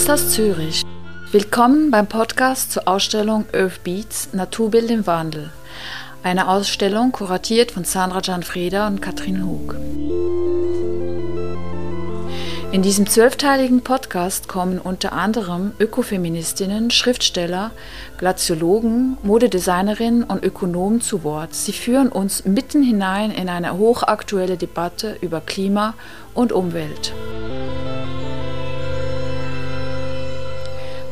Kunsthaus Zürich. Willkommen beim Podcast zur Ausstellung Earth Beats Naturbild im Wandel. Eine Ausstellung kuratiert von Sandra Gianfreda und Katrin Hug. In diesem zwölfteiligen Podcast kommen unter anderem Ökofeministinnen, Schriftsteller, Glaziologen, Modedesignerinnen und Ökonomen zu Wort. Sie führen uns mitten hinein in eine hochaktuelle Debatte über Klima und Umwelt.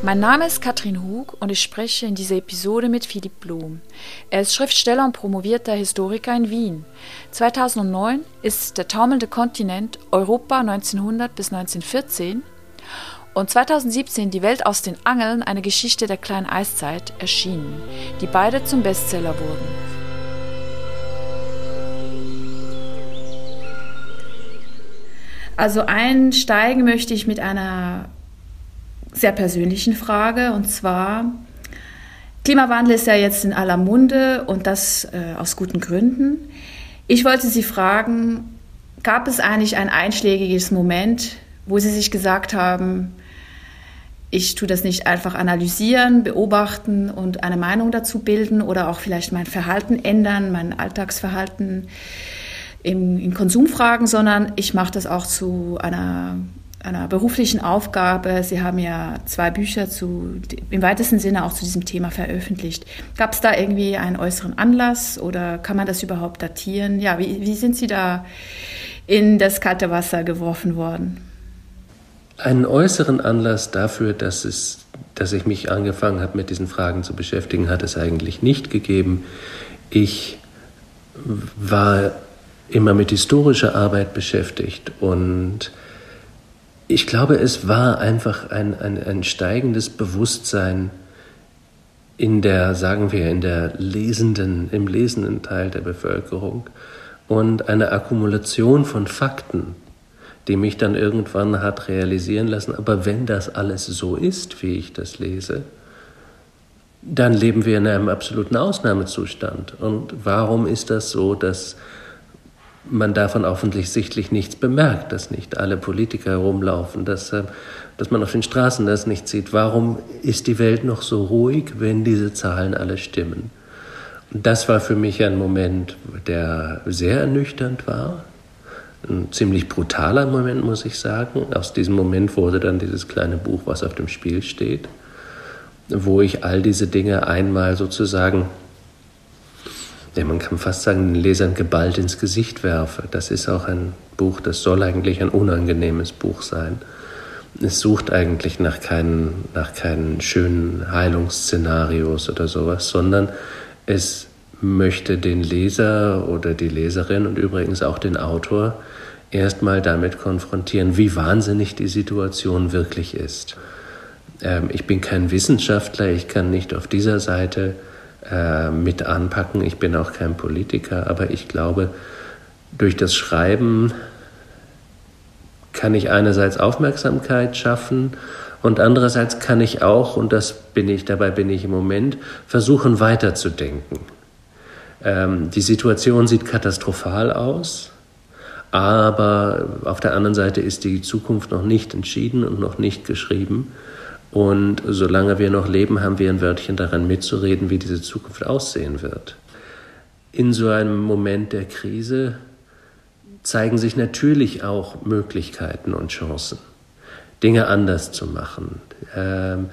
Mein Name ist Katrin Hug und ich spreche in dieser Episode mit Philipp Blum. Er ist Schriftsteller und promovierter Historiker in Wien. 2009 ist Der taumelnde Kontinent Europa 1900 bis 1914 und 2017 Die Welt aus den Angeln, eine Geschichte der kleinen Eiszeit erschienen, die beide zum Bestseller wurden. Also einsteigen möchte ich mit einer sehr persönlichen Frage und zwar Klimawandel ist ja jetzt in aller Munde und das äh, aus guten Gründen. Ich wollte Sie fragen, gab es eigentlich ein einschlägiges Moment, wo Sie sich gesagt haben, ich tue das nicht einfach analysieren, beobachten und eine Meinung dazu bilden oder auch vielleicht mein Verhalten ändern, mein Alltagsverhalten in, in Konsumfragen, sondern ich mache das auch zu einer einer beruflichen Aufgabe. Sie haben ja zwei Bücher zu, im weitesten Sinne auch zu diesem Thema veröffentlicht. Gab es da irgendwie einen äußeren Anlass oder kann man das überhaupt datieren? Ja, wie, wie sind Sie da in das kalte Wasser geworfen worden? Einen äußeren Anlass dafür, dass, es, dass ich mich angefangen habe, mit diesen Fragen zu beschäftigen, hat es eigentlich nicht gegeben. Ich war immer mit historischer Arbeit beschäftigt und ich glaube, es war einfach ein, ein, ein steigendes Bewusstsein in der, sagen wir, in der lesenden, im lesenden Teil der Bevölkerung und eine Akkumulation von Fakten, die mich dann irgendwann hat realisieren lassen, aber wenn das alles so ist, wie ich das lese, dann leben wir in einem absoluten Ausnahmezustand. Und warum ist das so, dass man davon offensichtlich nichts bemerkt, dass nicht alle Politiker herumlaufen, dass, äh, dass man auf den Straßen das nicht sieht. Warum ist die Welt noch so ruhig, wenn diese Zahlen alle stimmen? Und das war für mich ein Moment, der sehr ernüchternd war. Ein ziemlich brutaler Moment, muss ich sagen. Aus diesem Moment wurde dann dieses kleine Buch, was auf dem Spiel steht, wo ich all diese Dinge einmal sozusagen ja, man kann fast sagen, den Lesern geballt ins Gesicht werfe. Das ist auch ein Buch, das soll eigentlich ein unangenehmes Buch sein. Es sucht eigentlich nach keinen, nach keinen schönen Heilungsszenarios oder sowas, sondern es möchte den Leser oder die Leserin und übrigens auch den Autor erstmal damit konfrontieren, wie wahnsinnig die Situation wirklich ist. Ähm, ich bin kein Wissenschaftler, ich kann nicht auf dieser Seite äh, mit anpacken. Ich bin auch kein Politiker, aber ich glaube, durch das Schreiben kann ich einerseits Aufmerksamkeit schaffen und andererseits kann ich auch, und das bin ich, dabei bin ich im Moment, versuchen weiterzudenken. Ähm, die Situation sieht katastrophal aus, aber auf der anderen Seite ist die Zukunft noch nicht entschieden und noch nicht geschrieben. Und solange wir noch leben, haben wir ein Wörtchen daran mitzureden, wie diese Zukunft aussehen wird. In so einem Moment der Krise zeigen sich natürlich auch Möglichkeiten und Chancen, Dinge anders zu machen. Ähm,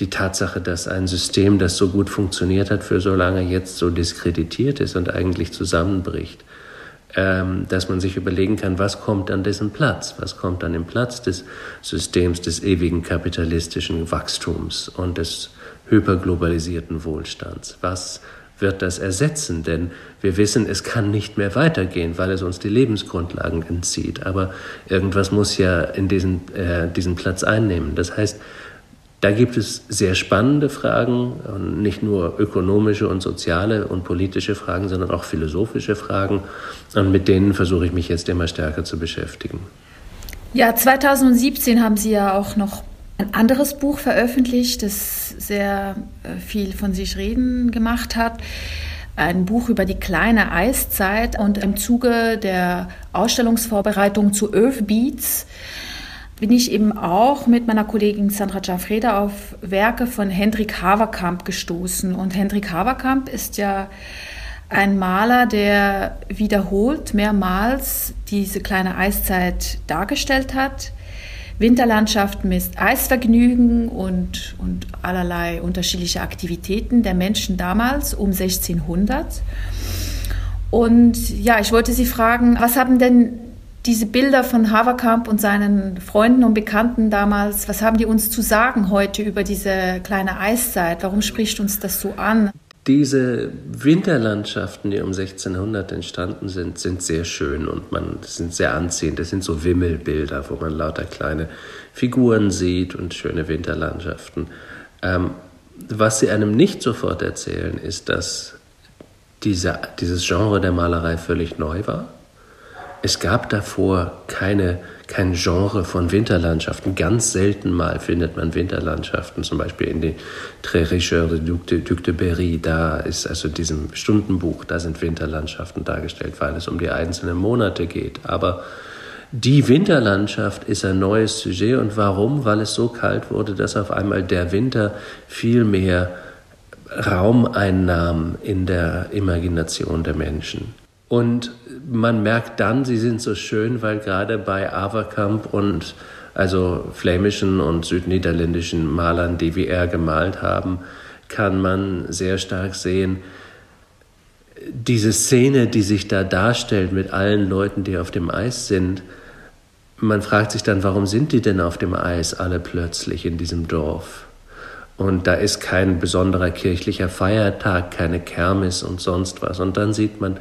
die Tatsache, dass ein System, das so gut funktioniert hat, für so lange jetzt so diskreditiert ist und eigentlich zusammenbricht, dass man sich überlegen kann, was kommt an dessen Platz, was kommt an dem Platz des Systems des ewigen kapitalistischen Wachstums und des hyperglobalisierten Wohlstands. Was wird das ersetzen? Denn wir wissen, es kann nicht mehr weitergehen, weil es uns die Lebensgrundlagen entzieht. Aber irgendwas muss ja in diesen, äh, diesen Platz einnehmen. Das heißt, da gibt es sehr spannende Fragen, nicht nur ökonomische und soziale und politische Fragen, sondern auch philosophische Fragen. Und mit denen versuche ich mich jetzt immer stärker zu beschäftigen. Ja, 2017 haben Sie ja auch noch ein anderes Buch veröffentlicht, das sehr äh, viel von sich reden gemacht hat. Ein Buch über die kleine Eiszeit und im Zuge der Ausstellungsvorbereitung zu Earth Beats bin ich eben auch mit meiner Kollegin Sandra Gianfreda auf Werke von Hendrik Haverkamp gestoßen. Und Hendrik Haverkamp ist ja ein Maler, der wiederholt mehrmals diese kleine Eiszeit dargestellt hat. Winterlandschaften mit Eisvergnügen und, und allerlei unterschiedliche Aktivitäten der Menschen damals um 1600. Und ja, ich wollte Sie fragen, was haben denn diese Bilder von Haverkamp und seinen Freunden und Bekannten damals, was haben die uns zu sagen heute über diese kleine Eiszeit? Warum spricht uns das so an? Diese Winterlandschaften, die um 1600 entstanden sind, sind sehr schön und man sind sehr anziehend. Das sind so Wimmelbilder, wo man lauter kleine Figuren sieht und schöne Winterlandschaften. Ähm, was sie einem nicht sofort erzählen, ist, dass diese, dieses Genre der Malerei völlig neu war es gab davor keine, kein Genre von Winterlandschaften. Ganz selten mal findet man Winterlandschaften, zum Beispiel in den Très Richeurs de Duc de, Duc de Berry. Da ist also diesem Stundenbuch, da sind Winterlandschaften dargestellt, weil es um die einzelnen Monate geht. Aber die Winterlandschaft ist ein neues Sujet. Und warum? Weil es so kalt wurde, dass auf einmal der Winter viel mehr Raum einnahm in der Imagination der Menschen. Und man merkt dann, sie sind so schön, weil gerade bei Averkamp und also flämischen und südniederländischen Malern, die wie er gemalt haben, kann man sehr stark sehen, diese Szene, die sich da darstellt mit allen Leuten, die auf dem Eis sind, man fragt sich dann, warum sind die denn auf dem Eis alle plötzlich in diesem Dorf? Und da ist kein besonderer kirchlicher Feiertag, keine Kermis und sonst was. Und dann sieht man,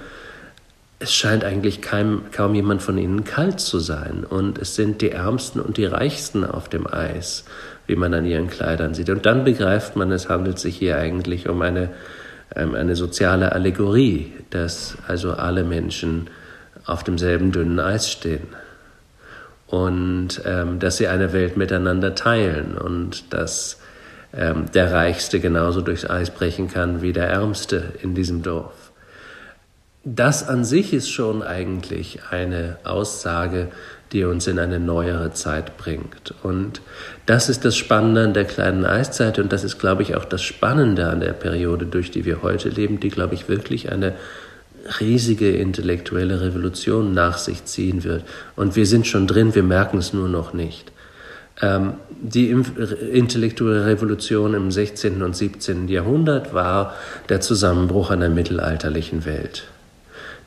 es scheint eigentlich kein, kaum jemand von ihnen kalt zu sein. Und es sind die Ärmsten und die Reichsten auf dem Eis, wie man an ihren Kleidern sieht. Und dann begreift man, es handelt sich hier eigentlich um eine, ähm, eine soziale Allegorie, dass also alle Menschen auf demselben dünnen Eis stehen. Und ähm, dass sie eine Welt miteinander teilen und dass ähm, der Reichste genauso durchs Eis brechen kann wie der Ärmste in diesem Dorf das an sich ist schon eigentlich eine Aussage, die uns in eine neuere Zeit bringt. Und das ist das Spannende an der kleinen Eiszeit und das ist, glaube ich, auch das Spannende an der Periode, durch die wir heute leben, die, glaube ich, wirklich eine riesige intellektuelle Revolution nach sich ziehen wird. Und wir sind schon drin, wir merken es nur noch nicht. Ähm, die intellektuelle Revolution im 16. und 17. Jahrhundert war der Zusammenbruch einer mittelalterlichen Welt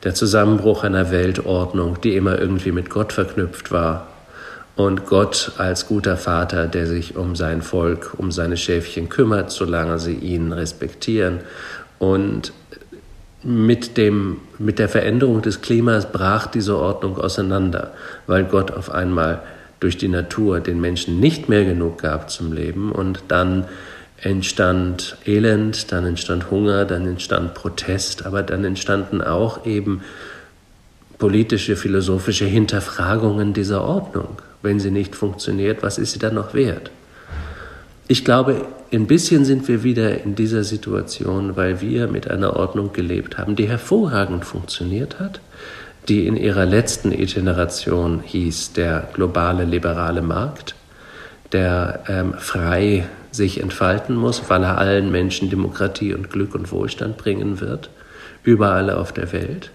der Zusammenbruch einer Weltordnung, die immer irgendwie mit Gott verknüpft war. Und Gott als guter Vater, der sich um sein Volk, um seine Schäfchen kümmert, solange sie ihn respektieren. Und mit, dem, mit der Veränderung des Klimas brach diese Ordnung auseinander, weil Gott auf einmal durch die Natur den Menschen nicht mehr genug gab zum Leben und dann entstand Elend, dann entstand Hunger, dann entstand Protest, aber dann entstanden auch eben politische, philosophische Hinterfragungen dieser Ordnung. Wenn sie nicht funktioniert, was ist sie dann noch wert? Ich glaube, ein bisschen sind wir wieder in dieser Situation, weil wir mit einer Ordnung gelebt haben, die hervorragend funktioniert hat, die in ihrer letzten Iteration hieß der globale liberale Markt, der ähm, frei sich entfalten muss, weil er allen Menschen Demokratie und Glück und Wohlstand bringen wird, überall auf der Welt.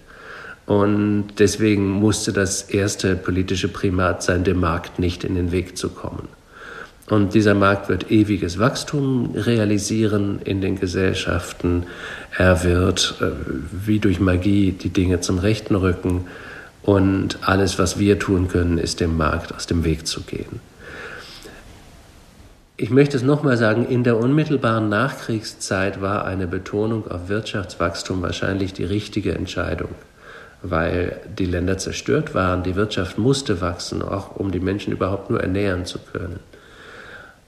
Und deswegen musste das erste politische Primat sein, dem Markt nicht in den Weg zu kommen. Und dieser Markt wird ewiges Wachstum realisieren in den Gesellschaften. Er wird äh, wie durch Magie die Dinge zum Rechten rücken. Und alles, was wir tun können, ist dem Markt aus dem Weg zu gehen. Ich möchte es nochmal sagen, in der unmittelbaren Nachkriegszeit war eine Betonung auf Wirtschaftswachstum wahrscheinlich die richtige Entscheidung, weil die Länder zerstört waren, die Wirtschaft musste wachsen, auch um die Menschen überhaupt nur ernähren zu können.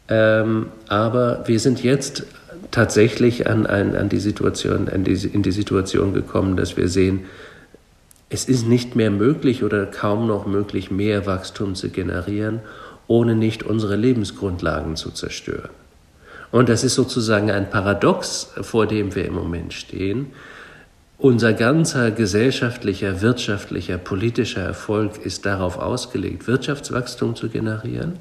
Ähm, aber wir sind jetzt tatsächlich an, an, an die Situation, an die, in die Situation gekommen, dass wir sehen, es ist nicht mehr möglich oder kaum noch möglich, mehr Wachstum zu generieren ohne nicht unsere Lebensgrundlagen zu zerstören. Und das ist sozusagen ein Paradox, vor dem wir im Moment stehen. unser ganzer gesellschaftlicher, wirtschaftlicher, politischer Erfolg ist darauf ausgelegt, Wirtschaftswachstum zu generieren.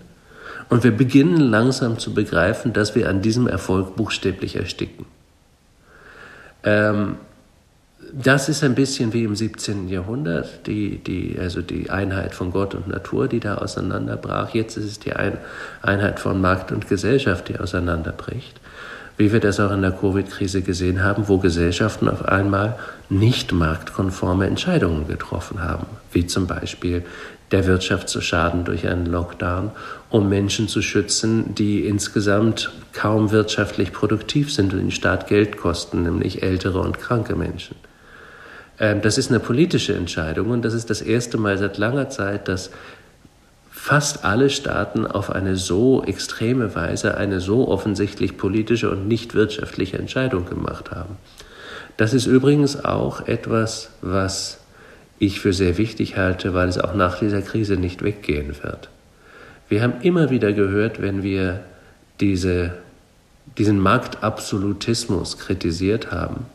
Und wir beginnen langsam zu begreifen, dass wir an diesem Erfolg buchstäblich ersticken. Ähm, das ist ein bisschen wie im 17. Jahrhundert, die, die, also die Einheit von Gott und Natur, die da auseinanderbrach. Jetzt ist es die Einheit von Markt und Gesellschaft, die auseinanderbricht. Wie wir das auch in der Covid-Krise gesehen haben, wo Gesellschaften auf einmal nicht marktkonforme Entscheidungen getroffen haben, wie zum Beispiel der Wirtschaft zu schaden durch einen Lockdown, um Menschen zu schützen, die insgesamt kaum wirtschaftlich produktiv sind und den Staat Geld kosten, nämlich ältere und kranke Menschen. Ähm, das ist eine politische Entscheidung und das ist das erste Mal seit langer Zeit, dass fast alle Staaten auf eine so extreme Weise eine so offensichtlich politische und nicht wirtschaftliche Entscheidung gemacht haben. Das ist übrigens auch etwas, was ich für sehr wichtig halte, weil es auch nach dieser Krise nicht weggehen wird. Wir haben immer wieder gehört, wenn wir diese, diesen Marktabsolutismus kritisiert haben,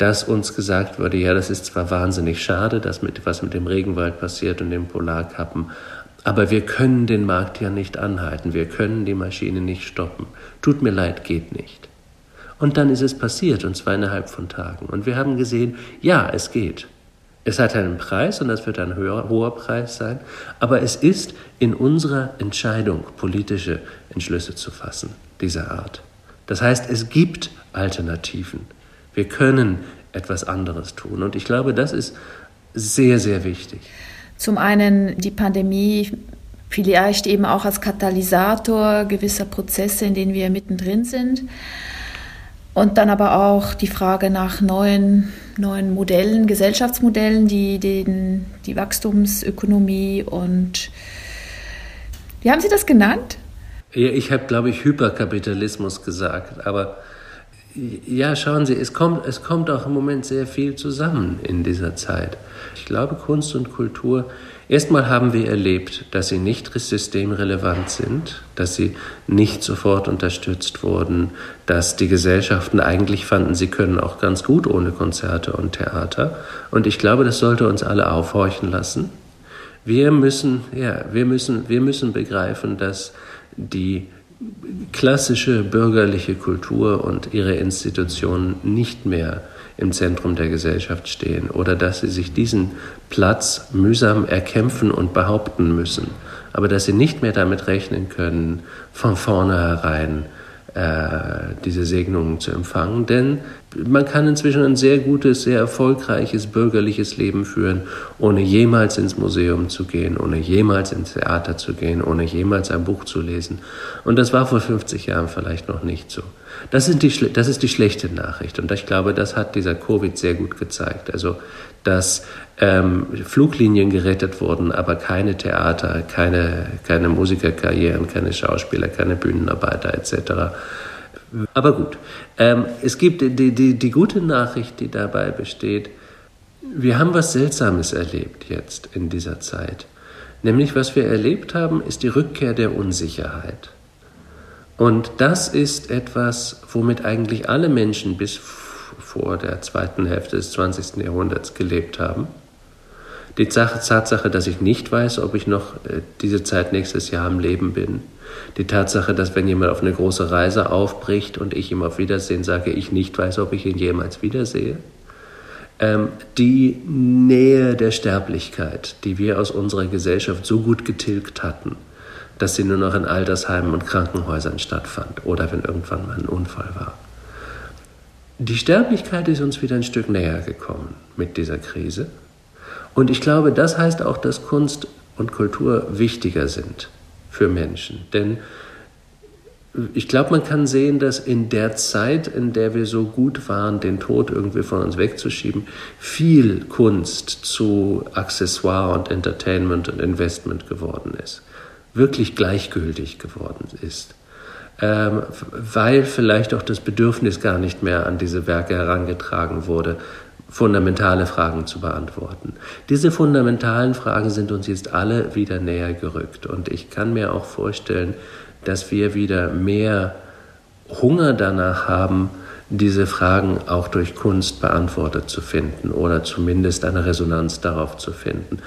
dass uns gesagt wurde, ja, das ist zwar wahnsinnig schade, dass mit, was mit dem Regenwald passiert und den Polarkappen, aber wir können den Markt ja nicht anhalten, wir können die Maschine nicht stoppen. Tut mir leid, geht nicht. Und dann ist es passiert, und zwar innerhalb von Tagen. Und wir haben gesehen, ja, es geht. Es hat einen Preis und das wird ein höher, hoher Preis sein, aber es ist in unserer Entscheidung, politische Entschlüsse zu fassen, dieser Art. Das heißt, es gibt Alternativen. Wir können etwas anderes tun. Und ich glaube, das ist sehr, sehr wichtig. Zum einen die Pandemie vielleicht eben auch als Katalysator gewisser Prozesse, in denen wir mittendrin sind. Und dann aber auch die Frage nach neuen, neuen Modellen, Gesellschaftsmodellen, die den, die Wachstumsökonomie und wie haben Sie das genannt? Ja, ich habe, glaube ich, Hyperkapitalismus gesagt, aber ja, schauen Sie, es kommt, es kommt auch im Moment sehr viel zusammen in dieser Zeit. Ich glaube, Kunst und Kultur, erstmal haben wir erlebt, dass sie nicht systemrelevant sind, dass sie nicht sofort unterstützt wurden, dass die Gesellschaften eigentlich fanden, sie können auch ganz gut ohne Konzerte und Theater. Und ich glaube, das sollte uns alle aufhorchen lassen. Wir müssen, ja, wir müssen, wir müssen begreifen, dass die klassische bürgerliche Kultur und ihre Institutionen nicht mehr im Zentrum der Gesellschaft stehen oder dass sie sich diesen Platz mühsam erkämpfen und behaupten müssen, aber dass sie nicht mehr damit rechnen können, von vornherein diese Segnungen zu empfangen, denn man kann inzwischen ein sehr gutes, sehr erfolgreiches bürgerliches Leben führen, ohne jemals ins Museum zu gehen, ohne jemals ins Theater zu gehen, ohne jemals ein Buch zu lesen. Und das war vor 50 Jahren vielleicht noch nicht so. Das, sind die, das ist die schlechte Nachricht. Und ich glaube, das hat dieser Covid sehr gut gezeigt. Also, dass ähm, Fluglinien gerettet wurden, aber keine Theater, keine, keine Musikerkarrieren, keine Schauspieler, keine Bühnenarbeiter etc. Aber gut, ähm, es gibt die, die, die gute Nachricht, die dabei besteht, wir haben was Seltsames erlebt jetzt in dieser Zeit. Nämlich was wir erlebt haben, ist die Rückkehr der Unsicherheit. Und das ist etwas, womit eigentlich alle Menschen bis vor der zweiten Hälfte des 20. Jahrhunderts gelebt haben. Die Tatsache, dass ich nicht weiß, ob ich noch äh, diese Zeit nächstes Jahr am Leben bin. Die Tatsache, dass wenn jemand auf eine große Reise aufbricht und ich ihm auf Wiedersehen sage, ich nicht weiß, ob ich ihn jemals wiedersehe. Ähm, die Nähe der Sterblichkeit, die wir aus unserer Gesellschaft so gut getilgt hatten, dass sie nur noch in Altersheimen und Krankenhäusern stattfand oder wenn irgendwann mal ein Unfall war. Die Sterblichkeit ist uns wieder ein Stück näher gekommen mit dieser Krise. Und ich glaube, das heißt auch, dass Kunst und Kultur wichtiger sind für Menschen. Denn ich glaube, man kann sehen, dass in der Zeit, in der wir so gut waren, den Tod irgendwie von uns wegzuschieben, viel Kunst zu Accessoire und Entertainment und Investment geworden ist wirklich gleichgültig geworden ist. Ähm, weil vielleicht auch das Bedürfnis gar nicht mehr an diese Werke herangetragen wurde, fundamentale Fragen zu beantworten. Diese fundamentalen Fragen sind uns jetzt alle wieder näher gerückt. Und ich kann mir auch vorstellen, dass wir wieder mehr Hunger danach haben, diese Fragen auch durch Kunst beantwortet zu finden oder zumindest eine Resonanz darauf zu finden.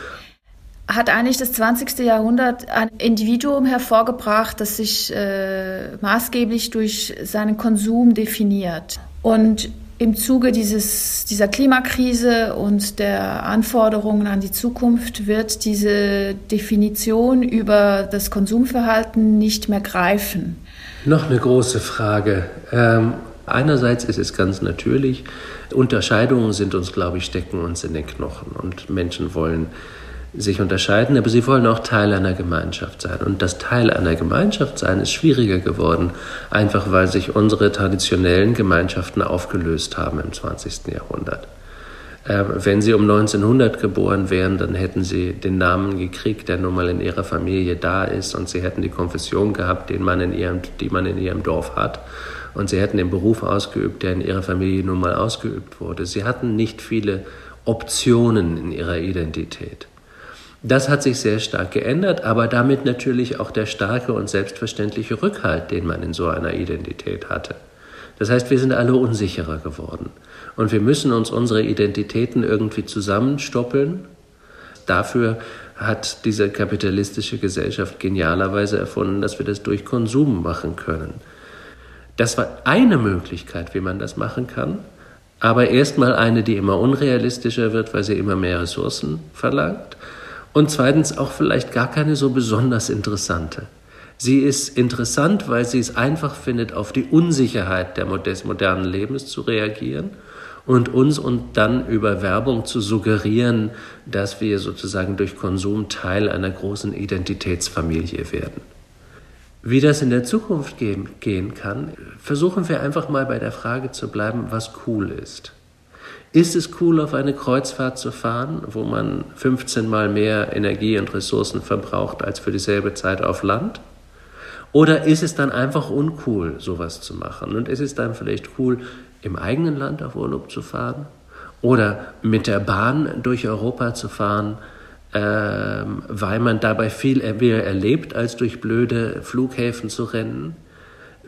Hat eigentlich das 20. Jahrhundert ein Individuum hervorgebracht, das sich äh, maßgeblich durch seinen Konsum definiert. Und im Zuge dieses, dieser Klimakrise und der Anforderungen an die Zukunft wird diese Definition über das Konsumverhalten nicht mehr greifen. Noch eine große Frage. Ähm, einerseits ist es ganz natürlich, Unterscheidungen sind uns, glaube ich, stecken uns in den Knochen und Menschen wollen sich unterscheiden, aber sie wollen auch Teil einer Gemeinschaft sein. Und das Teil einer Gemeinschaft sein ist schwieriger geworden, einfach weil sich unsere traditionellen Gemeinschaften aufgelöst haben im 20. Jahrhundert. Äh, wenn Sie um 1900 geboren wären, dann hätten Sie den Namen gekriegt, der nun mal in Ihrer Familie da ist, und Sie hätten die Konfession gehabt, den man in ihrem, die man in Ihrem Dorf hat. Und Sie hätten den Beruf ausgeübt, der in Ihrer Familie nun mal ausgeübt wurde. Sie hatten nicht viele Optionen in Ihrer Identität. Das hat sich sehr stark geändert, aber damit natürlich auch der starke und selbstverständliche Rückhalt, den man in so einer Identität hatte. Das heißt, wir sind alle unsicherer geworden und wir müssen uns unsere Identitäten irgendwie zusammenstoppeln. Dafür hat diese kapitalistische Gesellschaft genialerweise erfunden, dass wir das durch Konsum machen können. Das war eine Möglichkeit, wie man das machen kann, aber erstmal eine, die immer unrealistischer wird, weil sie immer mehr Ressourcen verlangt und zweitens auch vielleicht gar keine so besonders interessante. Sie ist interessant, weil sie es einfach findet, auf die Unsicherheit des modernen Lebens zu reagieren und uns und dann über Werbung zu suggerieren, dass wir sozusagen durch Konsum Teil einer großen Identitätsfamilie werden. Wie das in der Zukunft gehen, gehen kann, versuchen wir einfach mal bei der Frage zu bleiben, was cool ist. Ist es cool, auf eine Kreuzfahrt zu fahren, wo man 15 mal mehr Energie und Ressourcen verbraucht als für dieselbe Zeit auf Land? Oder ist es dann einfach uncool, sowas zu machen? Und ist es dann vielleicht cool, im eigenen Land auf Urlaub zu fahren? Oder mit der Bahn durch Europa zu fahren, ähm, weil man dabei viel mehr erlebt, als durch blöde Flughäfen zu rennen?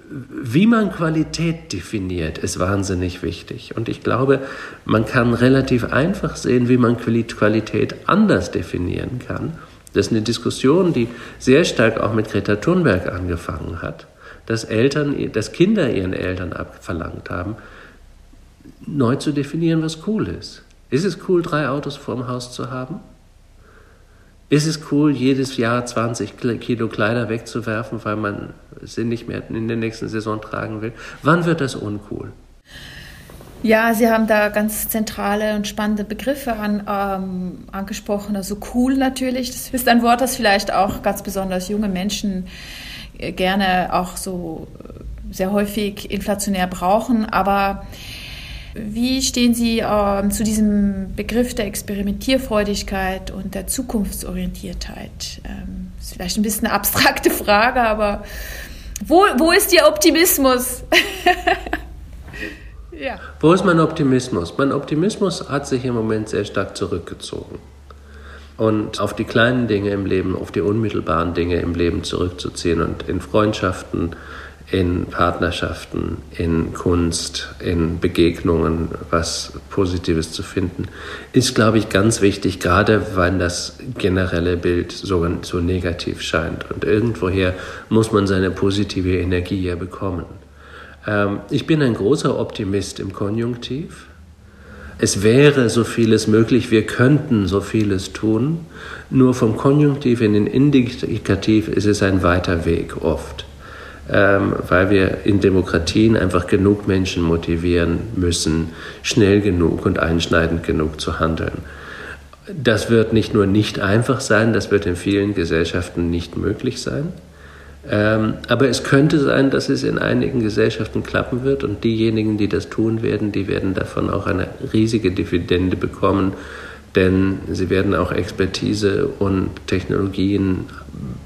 Wie man Qualität definiert, ist wahnsinnig wichtig. Und ich glaube, man kann relativ einfach sehen, wie man Qualität anders definieren kann. Das ist eine Diskussion, die sehr stark auch mit Greta Thunberg angefangen hat, dass Eltern, dass Kinder ihren Eltern abverlangt haben, neu zu definieren, was cool ist. Ist es cool, drei Autos vorm Haus zu haben? Ist es cool, jedes Jahr 20 Kilo Kleider wegzuwerfen, weil man sie nicht mehr in der nächsten Saison tragen will? Wann wird das uncool? Ja, Sie haben da ganz zentrale und spannende Begriffe an, ähm, angesprochen. Also cool natürlich. Das ist ein Wort, das vielleicht auch ganz besonders junge Menschen äh, gerne auch so äh, sehr häufig inflationär brauchen. Aber wie stehen Sie ähm, zu diesem Begriff der Experimentierfreudigkeit und der Zukunftsorientiertheit? Ähm, ist vielleicht ein bisschen eine abstrakte Frage, aber wo, wo ist Ihr Optimismus? ja. Wo ist mein Optimismus? Mein Optimismus hat sich im Moment sehr stark zurückgezogen. Und auf die kleinen Dinge im Leben, auf die unmittelbaren Dinge im Leben zurückzuziehen und in Freundschaften, in Partnerschaften, in Kunst, in Begegnungen was Positives zu finden, ist, glaube ich, ganz wichtig, gerade weil das generelle Bild so, so negativ scheint. Und irgendwoher muss man seine positive Energie ja bekommen. Ähm, ich bin ein großer Optimist im Konjunktiv. Es wäre so vieles möglich, wir könnten so vieles tun, nur vom Konjunktiv in den Indikativ ist es ein weiter Weg oft weil wir in Demokratien einfach genug Menschen motivieren müssen, schnell genug und einschneidend genug zu handeln. Das wird nicht nur nicht einfach sein, das wird in vielen Gesellschaften nicht möglich sein. Ähm, aber es könnte sein, dass es in einigen Gesellschaften klappen wird und diejenigen, die das tun werden, die werden davon auch eine riesige Dividende bekommen, denn sie werden auch Expertise und Technologien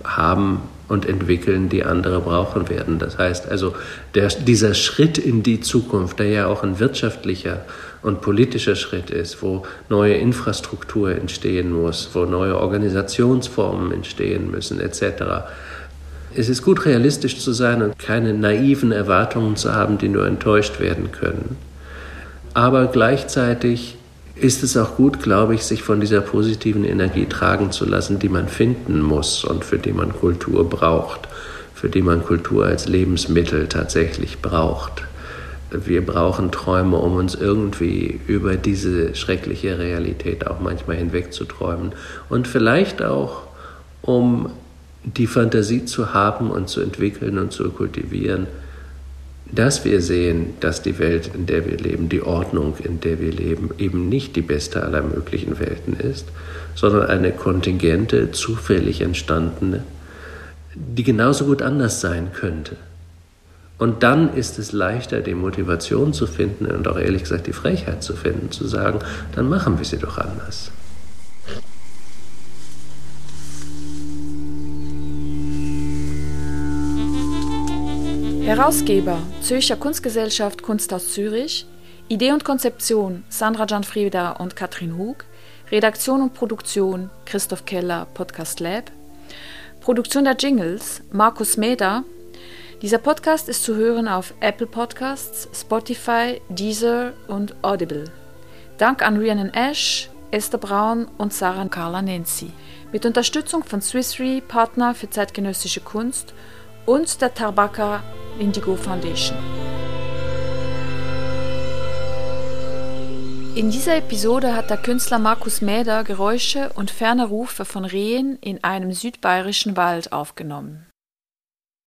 haben, und entwickeln, die andere brauchen werden. Das heißt also, der, dieser Schritt in die Zukunft, der ja auch ein wirtschaftlicher und politischer Schritt ist, wo neue Infrastruktur entstehen muss, wo neue Organisationsformen entstehen müssen, etc., Es ist gut realistisch zu sein und keine naiven Erwartungen zu haben, die nur enttäuscht werden können. Aber gleichzeitig ist es auch gut, glaube ich, sich von dieser positiven Energie tragen zu lassen, die man finden muss und für die man Kultur braucht, für die man Kultur als Lebensmittel tatsächlich braucht. Wir brauchen Träume, um uns irgendwie über diese schreckliche Realität auch manchmal hinwegzuträumen und vielleicht auch, um die Fantasie zu haben und zu entwickeln und zu kultivieren, dass wir sehen, dass die Welt, in der wir leben, die Ordnung, in der wir leben, eben nicht die beste aller möglichen Welten ist, sondern eine kontingente, zufällig entstandene, die genauso gut anders sein könnte. Und dann ist es leichter, die Motivation zu finden und auch ehrlich gesagt die Frechheit zu finden, zu sagen, dann machen wir sie doch anders. Herausgeber Zürcher Kunstgesellschaft Kunst aus Zürich, Idee und Konzeption Sandra Gianfrieda und Katrin Hug, Redaktion und Produktion Christoph Keller Podcast Lab, Produktion der Jingles Markus Meder. Dieser Podcast ist zu hören auf Apple Podcasts, Spotify, Deezer und Audible. Dank an Rhiannon Ash, Esther Braun und Sarah Carla Nancy. Mit Unterstützung von Swiss Re, Partner für zeitgenössische Kunst und der Tarbaka Indigo Foundation. In dieser Episode hat der Künstler Markus Mäder Geräusche und ferne Rufe von Rehen in einem südbayerischen Wald aufgenommen.